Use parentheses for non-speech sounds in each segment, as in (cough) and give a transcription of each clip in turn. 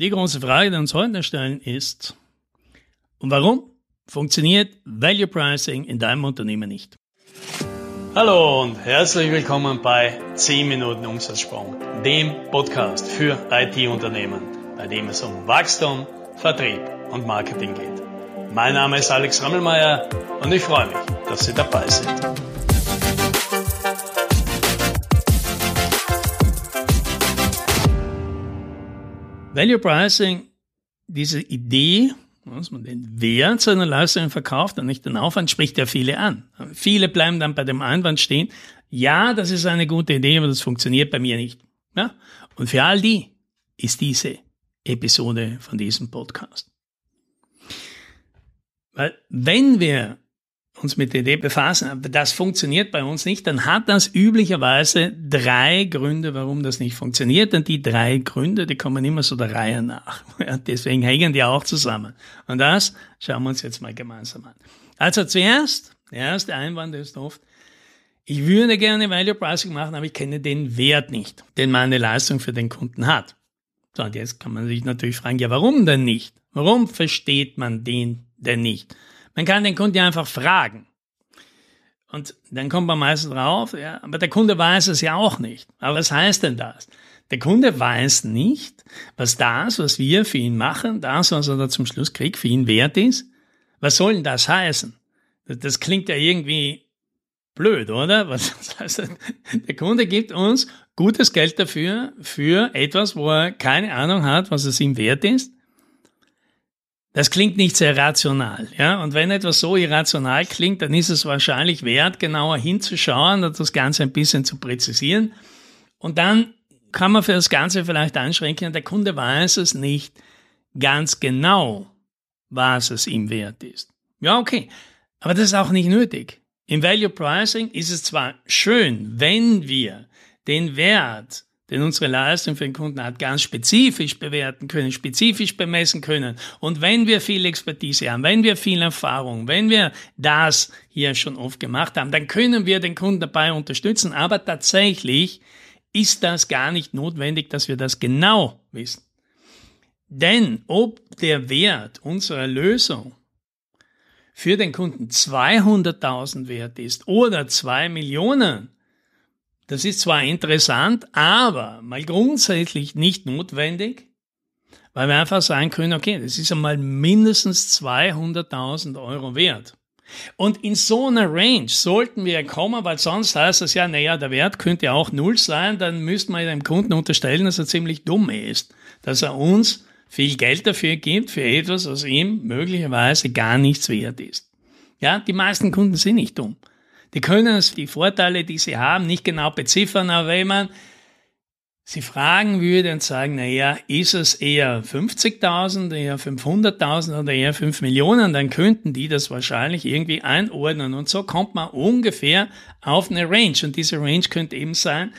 Die große Frage, die uns heute stellen, ist, und warum funktioniert Value Pricing in deinem Unternehmen nicht? Hallo und herzlich willkommen bei 10 Minuten Umsatzsprung, dem Podcast für IT-Unternehmen, bei dem es um Wachstum, Vertrieb und Marketing geht. Mein Name ist Alex Rammelmeier und ich freue mich, dass Sie dabei sind. Value Pricing, diese Idee, dass man den Wert seiner Leistung verkauft und nicht den Aufwand, spricht ja viele an. Viele bleiben dann bei dem Einwand stehen, ja, das ist eine gute Idee, aber das funktioniert bei mir nicht. Ja? Und für all die ist diese Episode von diesem Podcast. Weil wenn wir uns mit der Idee befassen, aber das funktioniert bei uns nicht, dann hat das üblicherweise drei Gründe, warum das nicht funktioniert. Und die drei Gründe, die kommen immer so der Reihe nach. (laughs) Ja, deswegen hängen die auch zusammen. Und das schauen wir uns jetzt mal gemeinsam an. Also zuerst, der erste Einwand ist oft, ich würde gerne Value Pricing machen, aber ich kenne den Wert nicht, den meine Leistung für den Kunden hat. So, und jetzt kann man sich natürlich fragen, ja, warum denn nicht? Warum versteht man den denn nicht? Man kann den Kunden ja einfach fragen. Und dann kommt man meistens drauf, ja, aber der Kunde weiß es ja auch nicht. Aber was heißt denn das? Der Kunde weiß nicht, was das, was wir für ihn machen, das, was er da zum Schluss kriegt, für ihn wert ist. Was soll denn das heißen? Das klingt ja irgendwie blöd, oder? Was (laughs) heißt, der Kunde gibt uns gutes Geld dafür, für etwas, wo er keine Ahnung hat, was es ihm wert ist. Das klingt nicht sehr rational, ja. Und wenn etwas so irrational klingt, dann ist es wahrscheinlich wert, genauer hinzuschauen und das Ganze ein bisschen zu präzisieren. Und dann kann man für das Ganze vielleicht einschränken, der Kunde weiß es nicht ganz genau, was es ihm wert ist. Ja, okay. Aber das ist auch nicht nötig. Im Value Pricing ist es zwar schön, wenn wir den Wert den unsere Leistung für den Kunden hat, ganz spezifisch bewerten können, spezifisch bemessen können. Und wenn wir viel Expertise haben, wenn wir viel Erfahrung, wenn wir das hier schon oft gemacht haben, dann können wir den Kunden dabei unterstützen. Aber tatsächlich ist das gar nicht notwendig, dass wir das genau wissen. Denn ob der Wert unserer Lösung für den Kunden 200.000 wert ist oder 2 Millionen, das ist zwar interessant, aber mal grundsätzlich nicht notwendig, weil wir einfach sagen können, okay, das ist einmal mindestens 200.000 Euro wert. Und in so einer Range sollten wir kommen, weil sonst heißt das ja, naja, der Wert könnte auch null sein, dann müsste man dem Kunden unterstellen, dass er ziemlich dumm ist, dass er uns viel Geld dafür gibt, für etwas, was ihm möglicherweise gar nichts wert ist. Ja, die meisten Kunden sind nicht dumm. Die können die Vorteile, die sie haben, nicht genau beziffern, aber wenn man sie fragen würde und sagen, na ja, ist es eher 50.000, eher 500.000 oder eher 5 Millionen, dann könnten die das wahrscheinlich irgendwie einordnen. Und so kommt man ungefähr auf eine Range. Und diese Range könnte eben sein,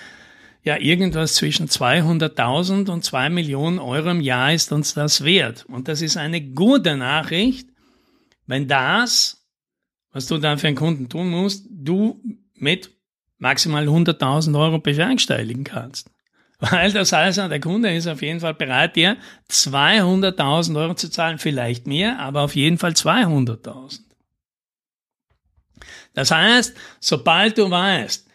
ja, irgendwas zwischen 200.000 und 2 Millionen Euro im Jahr ist uns das wert. Und das ist eine gute Nachricht, wenn das was du dann für einen Kunden tun musst, du mit maximal 100.000 Euro bewerkstelligen kannst. (laughs) Weil das heißt, der Kunde ist auf jeden Fall bereit, dir 200.000 Euro zu zahlen, vielleicht mehr, aber auf jeden Fall 200.000. Das heißt, sobald du weißt,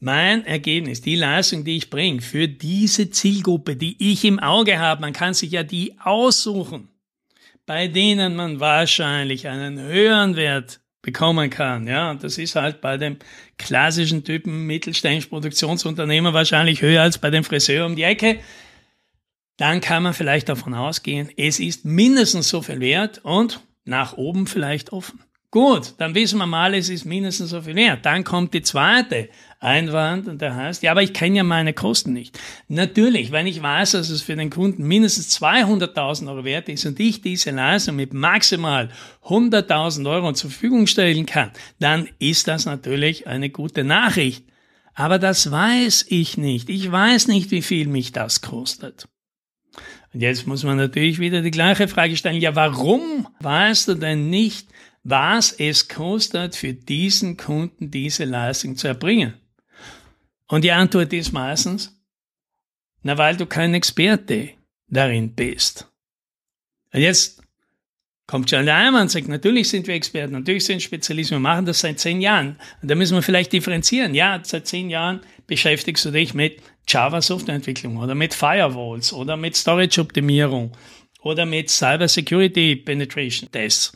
mein Ergebnis, die Leistung, die ich bringe für diese Zielgruppe, die ich im Auge habe, man kann sich ja die aussuchen, bei denen man wahrscheinlich einen höheren Wert bekommen kann. Ja, und das ist halt bei dem klassischen Typen mittelständischen Produktionsunternehmer wahrscheinlich höher als bei dem Friseur um die Ecke. Dann kann man vielleicht davon ausgehen, es ist mindestens so viel wert und nach oben vielleicht offen. Gut, dann wissen wir mal, es ist mindestens so viel wert. Dann kommt die zweite Einwand und der heißt, ja, aber ich kenne ja meine Kosten nicht. Natürlich, wenn ich weiß, dass es für den Kunden mindestens 200.000 Euro wert ist und ich diese Leistung mit maximal 100.000 Euro zur Verfügung stellen kann, dann ist das natürlich eine gute Nachricht. Aber das weiß ich nicht. Ich weiß nicht, wie viel mich das kostet. Und jetzt muss man natürlich wieder die gleiche Frage stellen. Ja, warum weißt du denn nicht, was es kostet, für diesen Kunden diese Leistung zu erbringen? Und die Antwort ist meistens, na, weil du kein Experte darin bist. Und jetzt kommt schon der Eimer und sagt, natürlich sind wir Experten, natürlich sind Spezialisten, wir machen das seit zehn Jahren. Und da müssen wir vielleicht differenzieren. Ja, seit zehn Jahren beschäftigst du dich mit Java Softwareentwicklung oder mit Firewalls oder mit Storage Optimierung oder mit Cyber Security Penetration Tests.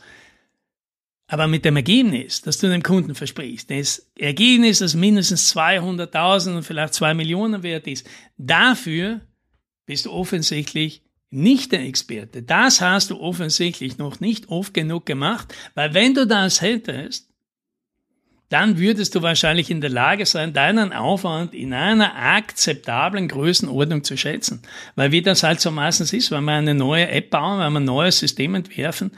Aber mit dem Ergebnis, das du dem Kunden versprichst, das Ergebnis, das mindestens 200.000 und vielleicht 2 Millionen wert ist, dafür bist du offensichtlich nicht der Experte. Das hast du offensichtlich noch nicht oft genug gemacht, weil wenn du das hättest, dann würdest du wahrscheinlich in der Lage sein, deinen Aufwand in einer akzeptablen Größenordnung zu schätzen. Weil wie das halt so meistens ist, wenn wir eine neue App bauen, wenn wir ein neues System entwerfen,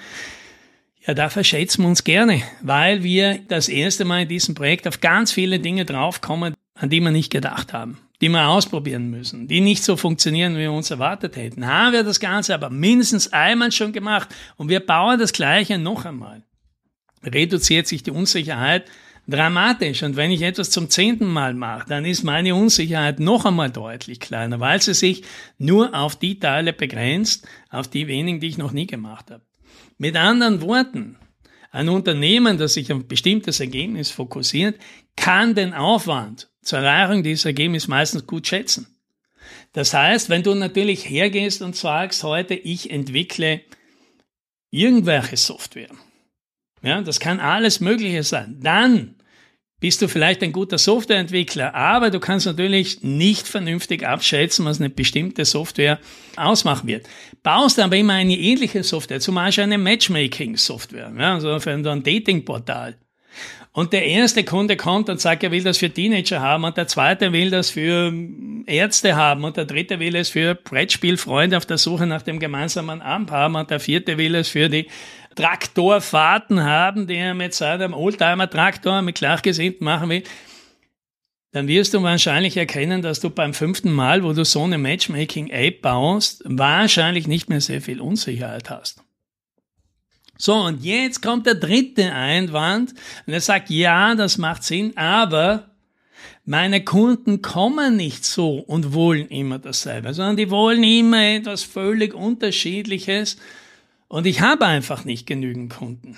ja, da verschätzen wir uns gerne, weil wir das erste Mal in diesem Projekt auf ganz viele Dinge draufkommen, an die wir nicht gedacht haben die wir ausprobieren müssen, die nicht so funktionieren, wie wir uns erwartet hätten. Haben wir das Ganze aber mindestens einmal schon gemacht und wir bauen das Gleiche noch einmal. Reduziert sich die Unsicherheit dramatisch. Und wenn ich etwas zum zehnten Mal mache, dann ist meine Unsicherheit noch einmal deutlich kleiner, weil sie sich nur auf die Teile begrenzt, auf die wenigen, die ich noch nie gemacht habe. Mit anderen Worten, ein Unternehmen, das sich auf ein bestimmtes Ergebnis fokussiert, kann den Aufwand zur Erreichung dieses Ergebnisses meistens gut schätzen. Das heißt, wenn du natürlich hergehst und sagst heute, ich entwickle irgendwelche Software, ja, das kann alles Mögliche sein, dann bist du vielleicht ein guter Softwareentwickler, aber du kannst natürlich nicht vernünftig abschätzen, was eine bestimmte Software ausmachen wird. Baust aber immer eine ähnliche Software, zum Beispiel eine Matchmaking-Software, ja, also für ein Dating-Portal. Und der erste Kunde kommt und sagt, er will das für Teenager haben und der zweite will das für Ärzte haben. Und der dritte will es für Brettspielfreunde auf der Suche nach dem gemeinsamen Abend haben. Und der vierte will es für die Traktorfahrten haben, die er mit seinem Oldtimer-Traktor mit Gleichgesinnten machen will, dann wirst du wahrscheinlich erkennen, dass du beim fünften Mal, wo du so eine Matchmaking-App baust, wahrscheinlich nicht mehr sehr viel Unsicherheit hast. So, und jetzt kommt der dritte Einwand. Und er sagt, ja, das macht Sinn, aber meine Kunden kommen nicht so und wollen immer dasselbe, sondern die wollen immer etwas völlig Unterschiedliches und ich habe einfach nicht genügend Kunden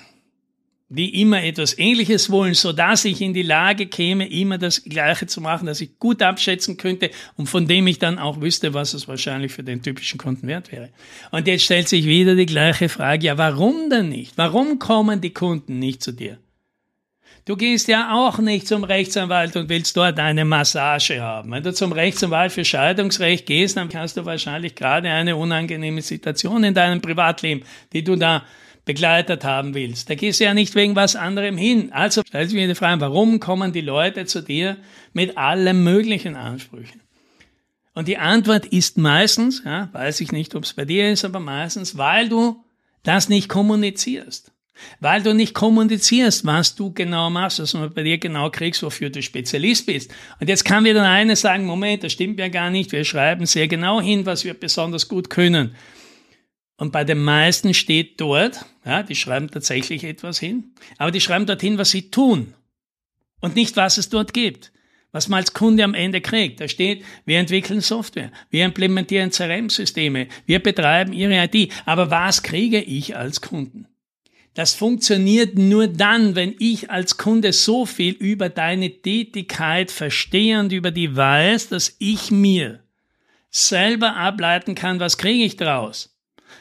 die immer etwas Ähnliches wollen, so dass ich in die Lage käme, immer das Gleiche zu machen, dass ich gut abschätzen könnte und von dem ich dann auch wüsste, was es wahrscheinlich für den typischen Kunden wert wäre. Und jetzt stellt sich wieder die gleiche Frage, ja, warum denn nicht? Warum kommen die Kunden nicht zu dir? Du gehst ja auch nicht zum Rechtsanwalt und willst dort eine Massage haben. Wenn du zum Rechtsanwalt für Scheidungsrecht gehst, dann hast du wahrscheinlich gerade eine unangenehme Situation in deinem Privatleben, die du da begleitet haben willst. Da gehst du ja nicht wegen was anderem hin. Also stell sich mir die Frage, warum kommen die Leute zu dir mit allen möglichen Ansprüchen? Und die Antwort ist meistens, ja, weiß ich nicht, ob es bei dir ist, aber meistens, weil du das nicht kommunizierst. Weil du nicht kommunizierst, was du genau machst, dass du bei dir genau kriegst, wofür du Spezialist bist. Und jetzt kann wieder einer sagen, Moment, das stimmt ja gar nicht, wir schreiben sehr genau hin, was wir besonders gut können. Und bei den meisten steht dort, ja, die schreiben tatsächlich etwas hin, aber die schreiben dorthin, was sie tun und nicht, was es dort gibt. Was man als Kunde am Ende kriegt. Da steht, wir entwickeln Software, wir implementieren CRM-Systeme, wir betreiben ihre IT. Aber was kriege ich als Kunden? Das funktioniert nur dann, wenn ich als Kunde so viel über deine Tätigkeit verstehe und über die weiß, dass ich mir selber ableiten kann, was kriege ich daraus.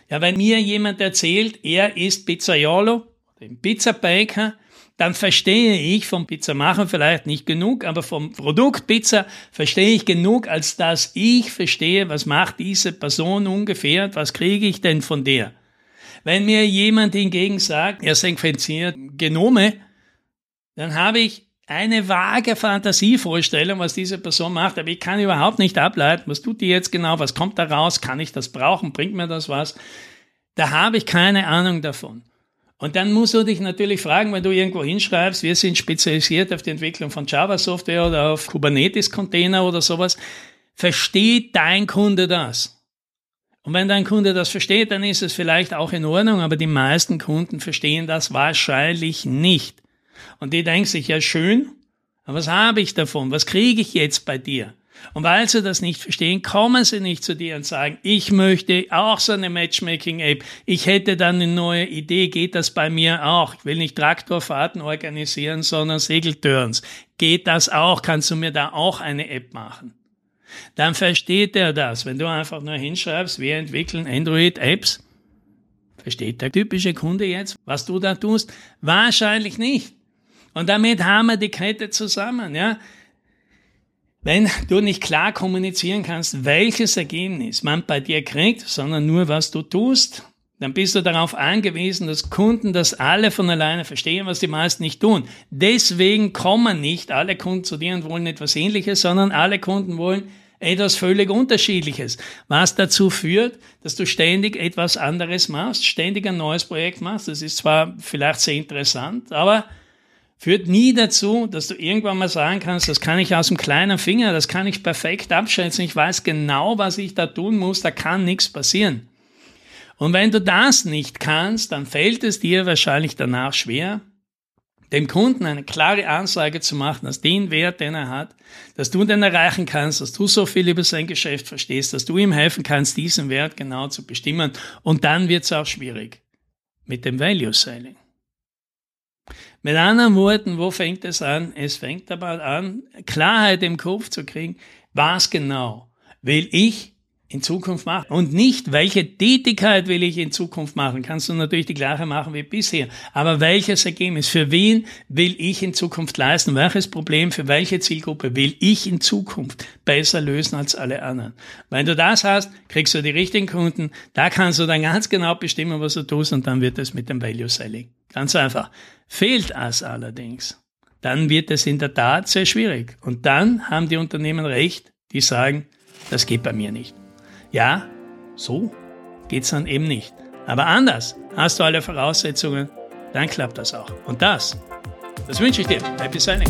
Ja, wenn mir jemand erzählt, er ist Pizzaiolo, den Pizzabaker, dann verstehe ich vom Pizzamachen vielleicht nicht genug, aber vom Produkt Pizza verstehe ich genug, als dass ich verstehe, was macht diese Person ungefähr, was kriege ich denn von der. Wenn mir jemand hingegen sagt, er sequenziert Genome, dann habe ich eine vage Fantasievorstellung, was diese Person macht, aber ich kann überhaupt nicht ableiten, was tut die jetzt genau, was kommt da raus, kann ich das brauchen, bringt mir das was? Da habe ich keine Ahnung davon. Und dann musst du dich natürlich fragen, wenn du irgendwo hinschreibst, wir sind spezialisiert auf die Entwicklung von Java-Software oder auf Kubernetes-Container oder sowas, versteht dein Kunde das? Und wenn dein Kunde das versteht, dann ist es vielleicht auch in Ordnung, aber die meisten Kunden verstehen das wahrscheinlich nicht. Und die denken sich, ja schön, aber was habe ich davon? Was kriege ich jetzt bei dir? Und weil sie das nicht verstehen, kommen sie nicht zu dir und sagen, ich möchte auch so eine Matchmaking-App. Ich hätte dann eine neue Idee. Geht das bei mir auch? Ich will nicht Traktorfahrten organisieren, sondern Segeltörns. Geht das auch? Kannst du mir da auch eine App machen? Dann versteht er das. Wenn du einfach nur hinschreibst, wir entwickeln Android-Apps, versteht der typische Kunde jetzt, was du da tust? Wahrscheinlich nicht. Und damit haben wir die Kette zusammen, ja. Wenn du nicht klar kommunizieren kannst, welches Ergebnis man bei dir kriegt, sondern nur was du tust, dann bist du darauf angewiesen, dass Kunden das alle von alleine verstehen, was die meisten nicht tun. Deswegen kommen nicht alle Kunden zu dir und wollen etwas Ähnliches, sondern alle Kunden wollen etwas völlig Unterschiedliches, was dazu führt, dass du ständig etwas anderes machst, ständig ein neues Projekt machst. Das ist zwar vielleicht sehr interessant, aber führt nie dazu, dass du irgendwann mal sagen kannst, das kann ich aus dem kleinen Finger, das kann ich perfekt abschätzen, ich weiß genau, was ich da tun muss, da kann nichts passieren. Und wenn du das nicht kannst, dann fällt es dir wahrscheinlich danach schwer, dem Kunden eine klare Ansage zu machen, dass den Wert, den er hat, dass du den erreichen kannst, dass du so viel über sein Geschäft verstehst, dass du ihm helfen kannst, diesen Wert genau zu bestimmen. Und dann wird es auch schwierig mit dem Value Selling. Mit anderen Worten, wo fängt es an? Es fängt aber an, Klarheit im Kopf zu kriegen. Was genau will ich in Zukunft machen und nicht, welche Tätigkeit will ich in Zukunft machen. Kannst du natürlich die gleiche machen wie bisher. Aber welches Ergebnis, für wen will ich in Zukunft leisten? Welches Problem für welche Zielgruppe will ich in Zukunft besser lösen als alle anderen? Wenn du das hast, kriegst du die richtigen Kunden. Da kannst du dann ganz genau bestimmen, was du tust und dann wird es mit dem Value Selling. Ganz einfach. Fehlt es allerdings, dann wird es in der Tat sehr schwierig. Und dann haben die Unternehmen recht, die sagen, das geht bei mir nicht. Ja, so geht's dann eben nicht. Aber anders hast du alle Voraussetzungen, dann klappt das auch. Und das, das wünsche ich dir. Happy Signing.